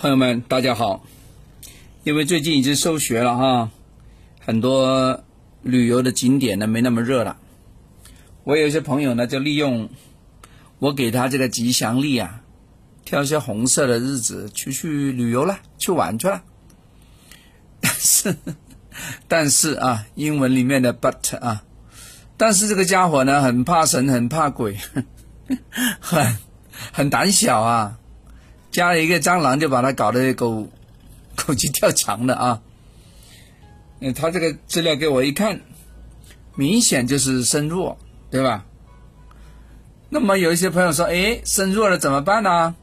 朋友们，大家好！因为最近已经收学了哈，很多旅游的景点呢没那么热了。我有些朋友呢就利用我给他这个吉祥力啊，挑一些红色的日子去去旅游了，去玩去了。但是，但是啊，英文里面的 but 啊，但是这个家伙呢很怕神，很怕鬼，很很胆小啊。加了一个蟑螂，就把他搞得狗狗急跳墙的啊！嗯，他这个资料给我一看，明显就是身弱，对吧？那么有一些朋友说：“哎，身弱了怎么办呢？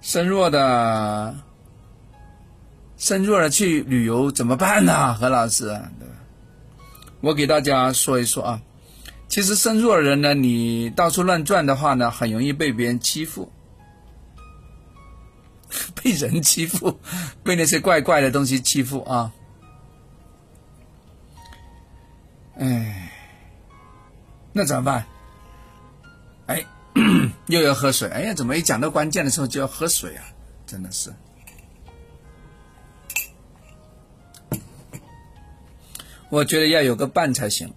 身弱的，身弱了去旅游怎么办呢？”何老师，我给大家说一说啊，其实身弱的人呢，你到处乱转的话呢，很容易被别人欺负。被人欺负，被那些怪怪的东西欺负啊！哎，那怎么办？哎，又要喝水。哎呀，怎么一讲到关键的时候就要喝水啊？真的是。我觉得要有个伴才行，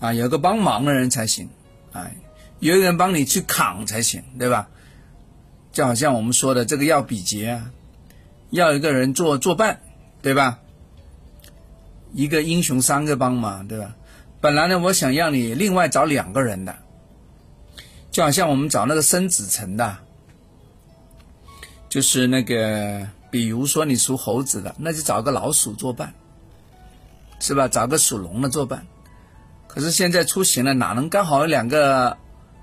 啊，有个帮忙的人才行，哎，有人帮你去扛才行，对吧？就好像我们说的这个要比劫啊，要一个人做作伴，对吧？一个英雄三个帮嘛，对吧？本来呢，我想让你另外找两个人的，就好像我们找那个申子辰的，就是那个，比如说你属猴子的，那就找个老鼠作伴，是吧？找个属龙的作伴。可是现在出行了，哪能刚好有两个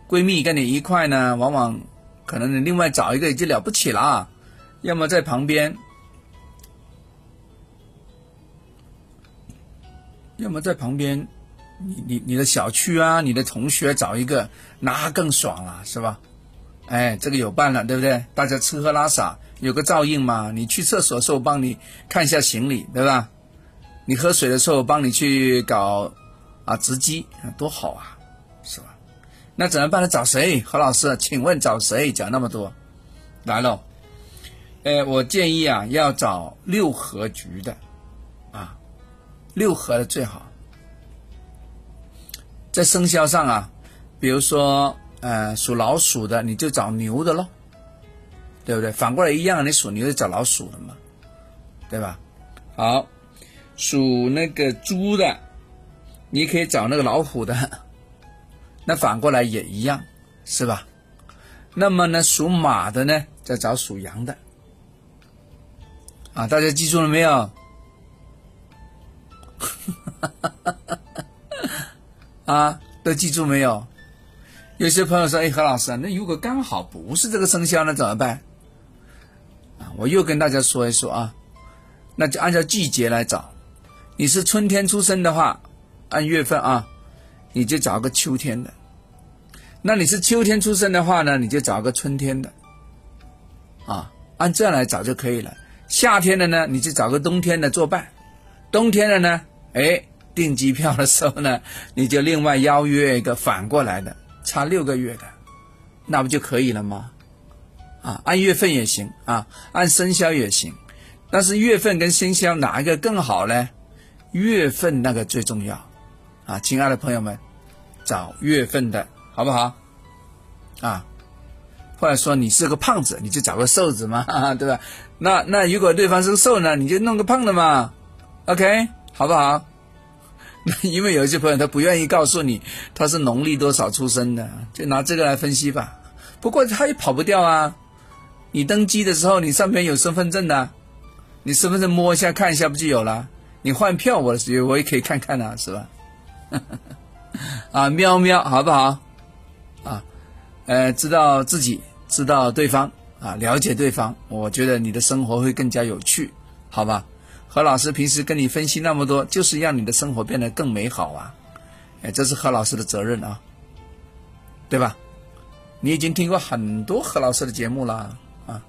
闺蜜跟你一块呢？往往。可能你另外找一个已经了不起了啊，要么在旁边，要么在旁边，你你你的小区啊，你的同学找一个，那更爽了，是吧？哎，这个有伴了，对不对？大家吃喝拉撒有个照应嘛。你去厕所的时候帮你看一下行李，对吧？你喝水的时候帮你去搞啊值机，多好啊，那怎么办呢？找谁？何老师，请问找谁？讲那么多，来了。呃，我建议啊，要找六合局的，啊，六合的最好。在生肖上啊，比如说呃，属老鼠的，你就找牛的喽，对不对？反过来一样，你属牛的找老鼠的嘛，对吧？好，属那个猪的，你可以找那个老虎的。那反过来也一样，是吧？那么呢，属马的呢，再找属羊的，啊，大家记住了没有？啊，都记住没有？有些朋友说：“哎，何老师，那如果刚好不是这个生肖，那怎么办？”啊，我又跟大家说一说啊，那就按照季节来找。你是春天出生的话，按月份啊。你就找个秋天的，那你是秋天出生的话呢，你就找个春天的，啊，按这样来找就可以了。夏天的呢，你就找个冬天的作伴；冬天的呢，哎，订机票的时候呢，你就另外邀约一个反过来的，差六个月的，那不就可以了吗？啊，按月份也行啊，按生肖也行，但是月份跟生肖哪一个更好呢？月份那个最重要。啊，亲爱的朋友们，找月份的好不好？啊，或者说你是个胖子，你就找个瘦子嘛，对吧？那那如果对方是个瘦呢，你就弄个胖的嘛，OK，好不好？因为有一些朋友他不愿意告诉你他是农历多少出生的，就拿这个来分析吧。不过他也跑不掉啊，你登机的时候你上面有身份证的，你身份证摸一下看一下不就有了？你换票我我也可以看看啊，是吧？啊，喵喵，好不好？啊，呃，知道自己，知道对方，啊，了解对方，我觉得你的生活会更加有趣，好吧？何老师平时跟你分析那么多，就是让你的生活变得更美好啊！哎，这是何老师的责任啊，对吧？你已经听过很多何老师的节目了啊，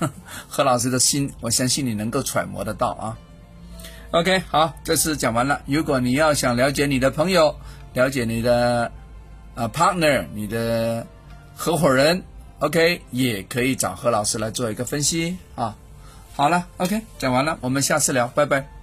何老师的心，我相信你能够揣摩得到啊。OK，好，这次讲完了。如果你要想了解你的朋友，了解你的啊 partner，你的合伙人 OK，也可以找何老师来做一个分析啊。好了，OK，讲完了，我们下次聊，拜拜。